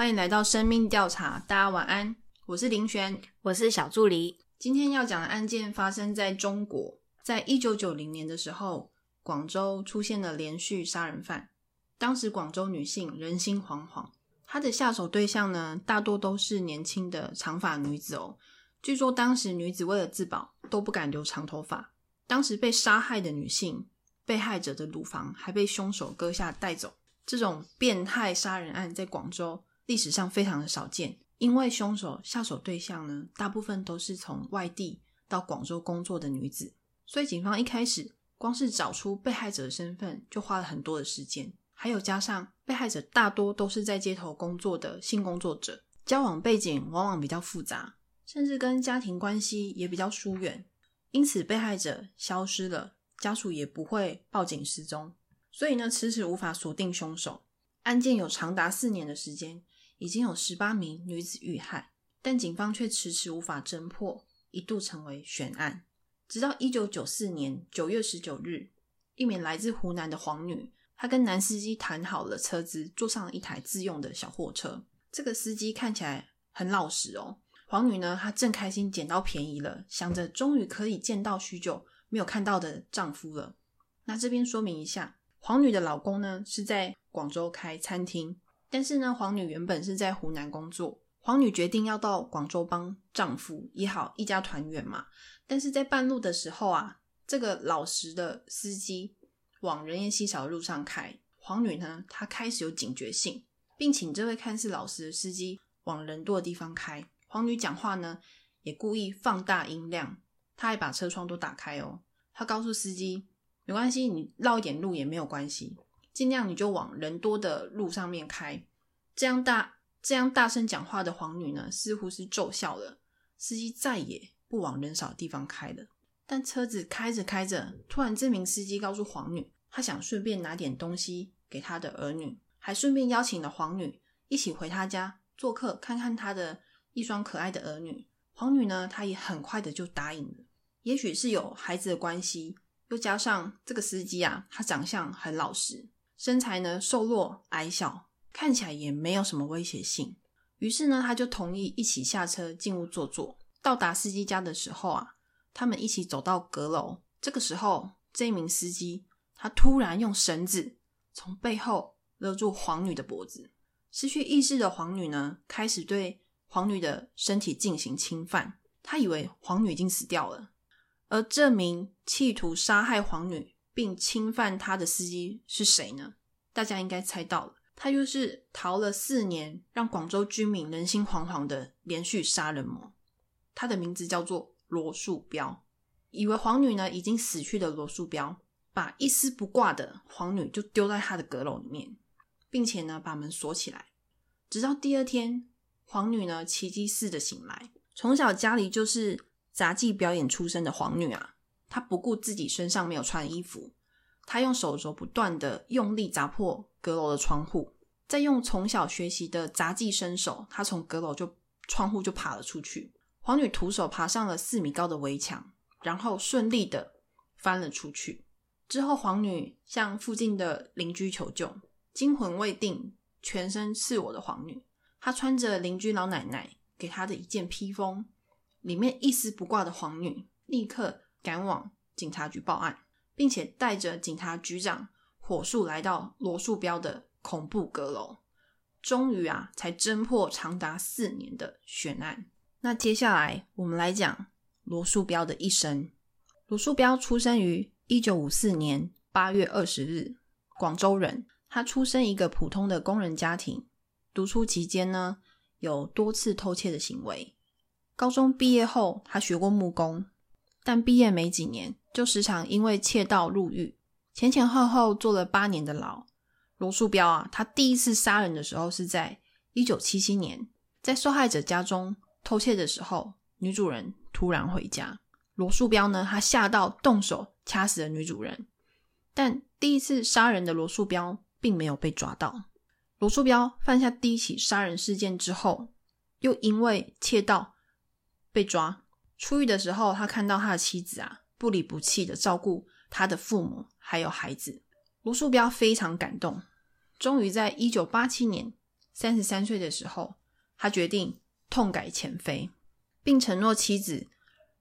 欢迎来到生命调查，大家晚安，我是林璇，我是小助理。今天要讲的案件发生在中国，在一九九零年的时候，广州出现了连续杀人犯。当时广州女性人心惶惶，她的下手对象呢，大多都是年轻的长发女子哦。据说当时女子为了自保，都不敢留长头发。当时被杀害的女性，被害者的乳房还被凶手割下带走。这种变态杀人案在广州历史上非常的少见，因为凶手下手对象呢，大部分都是从外地到广州工作的女子，所以警方一开始光是找出被害者的身份就花了很多的时间。还有加上被害者大多都是在街头工作的性工作者，交往背景往往比较复杂，甚至跟家庭关系也比较疏远，因此被害者消失了，家属也不会报警失踪，所以呢，迟迟无法锁定凶手。案件有长达四年的时间，已经有十八名女子遇害，但警方却迟迟无法侦破，一度成为悬案。直到一九九四年九月十九日，一名来自湖南的黄女。她跟男司机谈好了车资，坐上了一台自用的小货车。这个司机看起来很老实哦。黄女呢，她正开心捡到便宜了，想着终于可以见到许久没有看到的丈夫了。那这边说明一下，黄女的老公呢是在广州开餐厅，但是呢，黄女原本是在湖南工作。黄女决定要到广州帮丈夫也好一家团圆嘛。但是在半路的时候啊，这个老实的司机。往人烟稀少的路上开，黄女呢，她开始有警觉性，并请这位看似老实的司机往人多的地方开。黄女讲话呢，也故意放大音量，她还把车窗都打开哦。她告诉司机，没关系，你绕一点路也没有关系，尽量你就往人多的路上面开。这样大这样大声讲话的黄女呢，似乎是奏效了，司机再也不往人少的地方开了。但车子开着开着，突然这名司机告诉黄女，他想顺便拿点东西给他的儿女，还顺便邀请了黄女一起回他家做客，看看他的一双可爱的儿女。黄女呢，她也很快的就答应了。也许是有孩子的关系，又加上这个司机啊，他长相很老实，身材呢瘦弱矮小，看起来也没有什么威胁性。于是呢，他就同意一起下车进屋坐坐。到达司机家的时候啊。他们一起走到阁楼，这个时候，这名司机他突然用绳子从背后勒住黄女的脖子。失去意识的黄女呢，开始对黄女的身体进行侵犯。他以为黄女已经死掉了，而这名企图杀害黄女并侵犯她的司机是谁呢？大家应该猜到了，他就是逃了四年，让广州居民人心惶惶的连续杀人魔。他的名字叫做。罗树标以为皇女呢已经死去的罗树标，把一丝不挂的皇女就丢在他的阁楼里面，并且呢把门锁起来。直到第二天，皇女呢奇迹似的醒来。从小家里就是杂技表演出身的皇女啊，她不顾自己身上没有穿衣服，她用手肘不断的用力砸破阁楼的窗户，再用从小学习的杂技身手，她从阁楼就窗户就爬了出去。黄女徒手爬上了四米高的围墙，然后顺利的翻了出去。之后，黄女向附近的邻居求救。惊魂未定、全身赤裸的黄女，她穿着邻居老奶奶给她的一件披风，里面一丝不挂的黄女立刻赶往警察局报案，并且带着警察局长火速来到罗树标的恐怖阁楼，终于啊，才侦破长达四年的悬案。那接下来我们来讲罗树标的一生。罗树标出生于一九五四年八月二十日，广州人。他出生一个普通的工人家庭，读书期间呢有多次偷窃的行为。高中毕业后，他学过木工，但毕业没几年就时常因为窃盗入狱，前前后后坐了八年的牢。罗树标啊，他第一次杀人的时候是在一九七七年，在受害者家中。偷窃的时候，女主人突然回家，罗树标呢，他吓到动手掐死了女主人。但第一次杀人的罗树标并没有被抓到。罗树标犯下第一起杀人事件之后，又因为窃盗被抓。出狱的时候，他看到他的妻子啊，不离不弃的照顾他的父母还有孩子，罗树标非常感动。终于在一九八七年三十三岁的时候，他决定痛改前非，并承诺妻子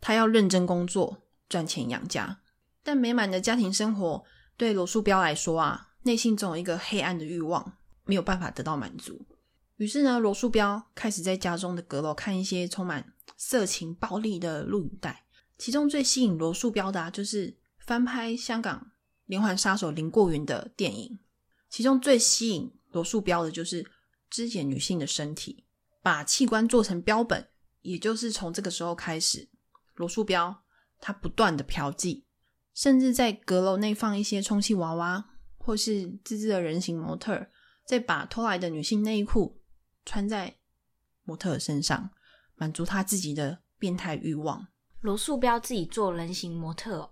他要认真工作，赚钱养家。但美满的家庭生活对罗素标来说啊，内心总有一个黑暗的欲望，没有办法得到满足。于是呢，罗素标开始在家中的阁楼看一些充满色情暴力的录影带。其中最吸引罗素标的，就是翻拍香港连环杀手林过云的电影。其中最吸引罗素标的，就是肢解女性的身体，把器官做成标本。也就是从这个时候开始，罗素标他不断的嫖妓，甚至在阁楼内放一些充气娃娃，或是自制的人形模特，再把偷来的女性内衣裤穿在模特身上，满足他自己的变态欲望。罗素标自己做人形模特，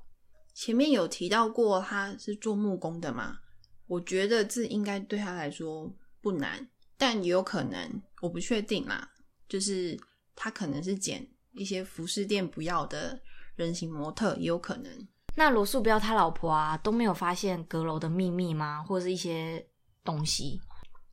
前面有提到过他是做木工的嘛？我觉得这应该对他来说不难，但也有可能我不确定啦。就是他可能是捡一些服饰店不要的人形模特，也有可能。那罗素标他老婆啊都没有发现阁楼的秘密吗？或者是一些东西？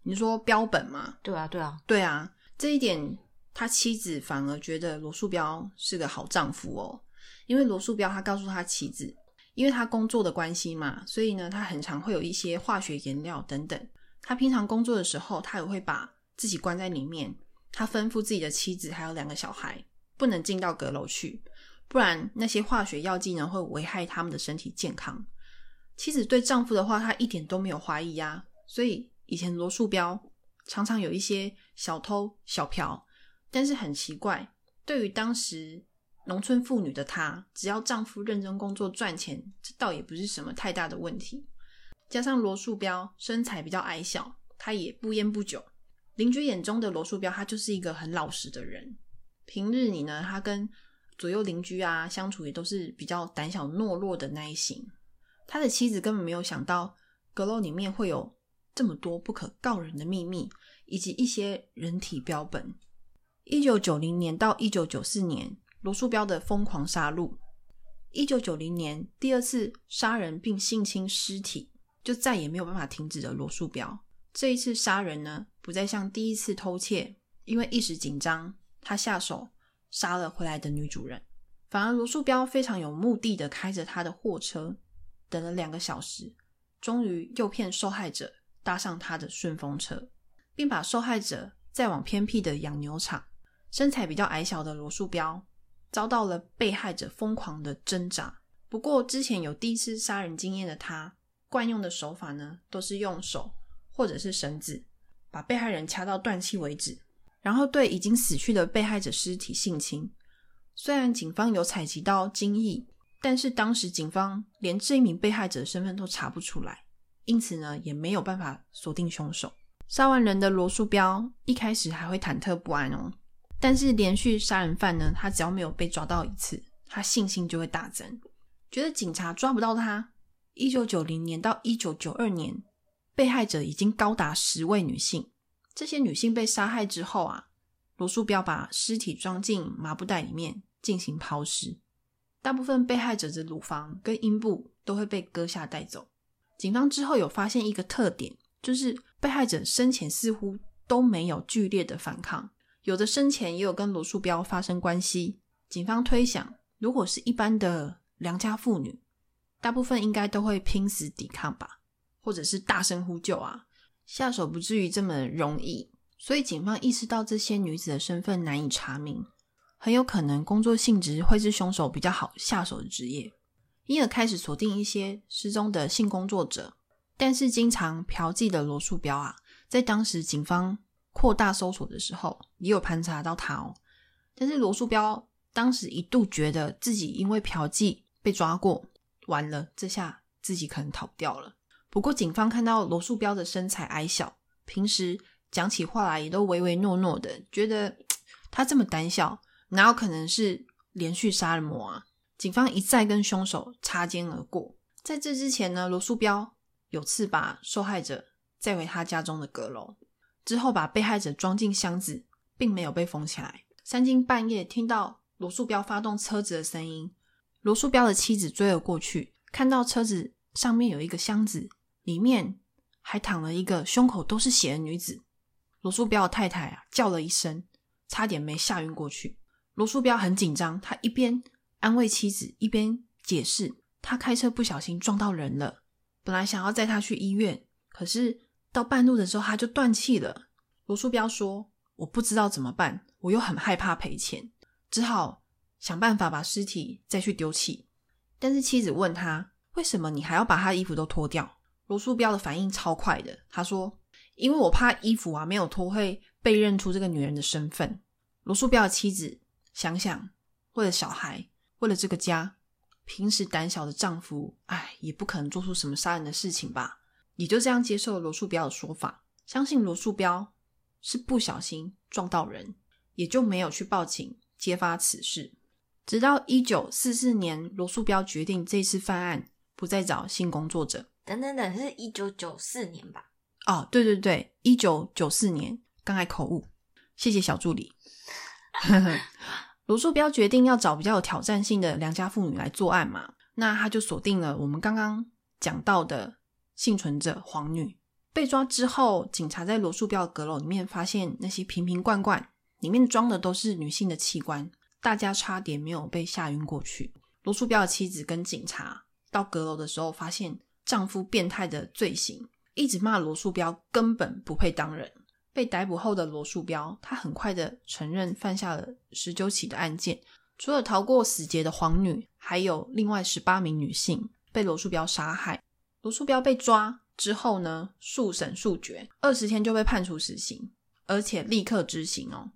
你说标本吗？对啊，对啊，对啊，这一点他妻子反而觉得罗素标是个好丈夫哦，因为罗素标他告诉他妻子。因为他工作的关系嘛，所以呢，他很常会有一些化学颜料等等。他平常工作的时候，他也会把自己关在里面。他吩咐自己的妻子还有两个小孩，不能进到阁楼去，不然那些化学药剂呢会危害他们的身体健康。妻子对丈夫的话，他一点都没有怀疑呀。所以以前罗素标常常有一些小偷小嫖，但是很奇怪，对于当时。农村妇女的她，只要丈夫认真工作赚钱，这倒也不是什么太大的问题。加上罗素标身材比较矮小，他也不烟不酒。邻居眼中的罗素标，他就是一个很老实的人。平日里呢，他跟左右邻居啊相处也都是比较胆小懦弱的那一型。他的妻子根本没有想到阁楼里面会有这么多不可告人的秘密，以及一些人体标本。一九九零年到一九九四年。罗素标的疯狂杀戮，一九九零年第二次杀人并性侵尸体，就再也没有办法停止的。罗素标这一次杀人呢，不再像第一次偷窃，因为一时紧张，他下手杀了回来的女主人，反而罗素标非常有目的的开着他的货车，等了两个小时，终于诱骗受害者搭上他的顺风车，并把受害者载往偏僻的养牛场。身材比较矮小的罗素标。遭到了被害者疯狂的挣扎。不过，之前有第一次杀人经验的他，惯用的手法呢，都是用手或者是绳子把被害人掐到断气为止，然后对已经死去的被害者尸体性侵。虽然警方有采集到精液，但是当时警方连这一名被害者的身份都查不出来，因此呢，也没有办法锁定凶手。杀完人的罗素标一开始还会忐忑不安哦。但是连续杀人犯呢，他只要没有被抓到一次，他信心就会大增，觉得警察抓不到他。一九九零年到一九九二年，被害者已经高达十位女性。这些女性被杀害之后啊，罗素标把尸体装进麻布袋里面进行抛尸。大部分被害者的乳房跟阴部都会被割下带走。警方之后有发现一个特点，就是被害者生前似乎都没有剧烈的反抗。有的生前也有跟罗素标发生关系，警方推想，如果是一般的良家妇女，大部分应该都会拼死抵抗吧，或者是大声呼救啊，下手不至于这么容易。所以警方意识到这些女子的身份难以查明，很有可能工作性质会是凶手比较好下手的职业，因而开始锁定一些失踪的性工作者。但是经常嫖妓的罗素标啊，在当时警方。扩大搜索的时候，也有盘查到他哦。但是罗素标当时一度觉得自己因为嫖妓被抓过，完了，这下自己可能逃掉了。不过警方看到罗素标的身材矮小，平时讲起话来也都唯唯诺诺的，觉得他这么胆小，哪有可能是连续杀人魔啊？警方一再跟凶手擦肩而过。在这之前呢，罗素标有次把受害者载回他家中的阁楼。之后把被害者装进箱子，并没有被封起来。三更半夜听到罗素标发动车子的声音，罗素标的妻子追了过去，看到车子上面有一个箱子，里面还躺了一个胸口都是血的女子。罗素标的太太啊叫了一声，差点没吓晕过去。罗素标很紧张，他一边安慰妻子，一边解释，他开车不小心撞到人了，本来想要载他去医院，可是到半路的时候他就断气了。罗素标说：“我不知道怎么办，我又很害怕赔钱，只好想办法把尸体再去丢弃。”但是妻子问他：“为什么你还要把他的衣服都脱掉？”罗素标的反应超快的，他说：“因为我怕衣服啊没有脱会被认出这个女人的身份。”罗素标的妻子想想，为了小孩，为了这个家，平时胆小的丈夫，哎，也不可能做出什么杀人的事情吧？也就这样接受了罗素标的说法，相信罗素标是不小心撞到人，也就没有去报警揭发此事。直到一九四四年，罗素标决定这次犯案不再找性工作者。等等等，是一九九四年吧？哦，对对对，一九九四年，刚才口误，谢谢小助理。罗素标决定要找比较有挑战性的良家妇女来作案嘛，那他就锁定了我们刚刚讲到的幸存者黄女。被抓之后，警察在罗素标的阁楼里面发现那些瓶瓶罐罐，里面装的都是女性的器官，大家差点没有被吓晕过去。罗素标的妻子跟警察到阁楼的时候，发现丈夫变态的罪行，一直骂罗素标根本不配当人。被逮捕后的罗素标，他很快的承认犯下了十九起的案件，除了逃过死劫的黄女，还有另外十八名女性被罗素标杀害。卢素标被抓之后呢，速审速决，二十天就被判处死刑，而且立刻执行哦。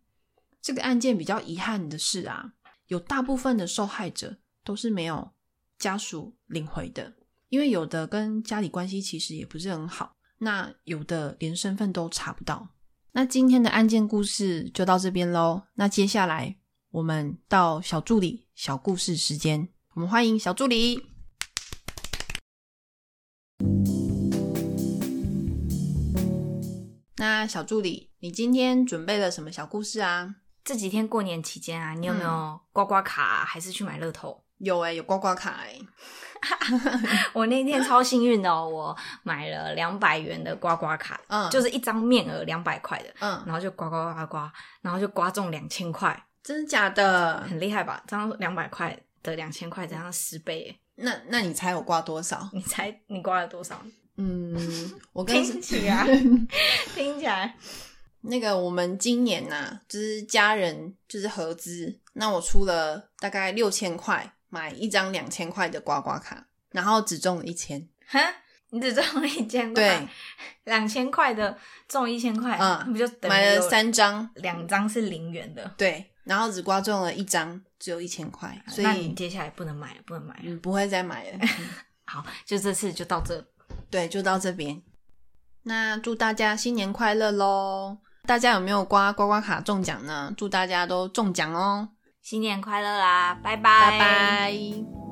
这个案件比较遗憾的是啊，有大部分的受害者都是没有家属领回的，因为有的跟家里关系其实也不是很好，那有的连身份都查不到。那今天的案件故事就到这边喽。那接下来我们到小助理小故事时间，我们欢迎小助理。那小助理，你今天准备了什么小故事啊？这几天过年期间啊，你有没有刮刮卡，还是去买乐透？有哎、有刮刮卡哎、我那天超幸运的哦，我买了两百元的刮刮卡，嗯就是一张面额两百块的，嗯，然后就刮刮刮刮刮，然后就刮中两千块，真的假的？很厉害吧？这样两百块的两千块，这样十倍耶！那那你猜我刮多少？你猜你刮了多少？嗯，我跟听起来，听起来，那个我们今年呐、就是家人就是合资，那我出了大概六千块买一张两千块的刮刮卡，然后只中了一千。哈，你只中了一千块，对，两千块的中一千块，嗯不就买了三张，两张是零元的？对，然后只刮中了一张，只有一千块，所以你以接下来不能买了，不能买了。嗯不会再买了。好，就这次就到这。对，就到这边。那祝大家新年快乐喽！大家有没有刮刮刮卡中奖呢？祝大家都中奖哦！新年快乐啦！拜拜拜。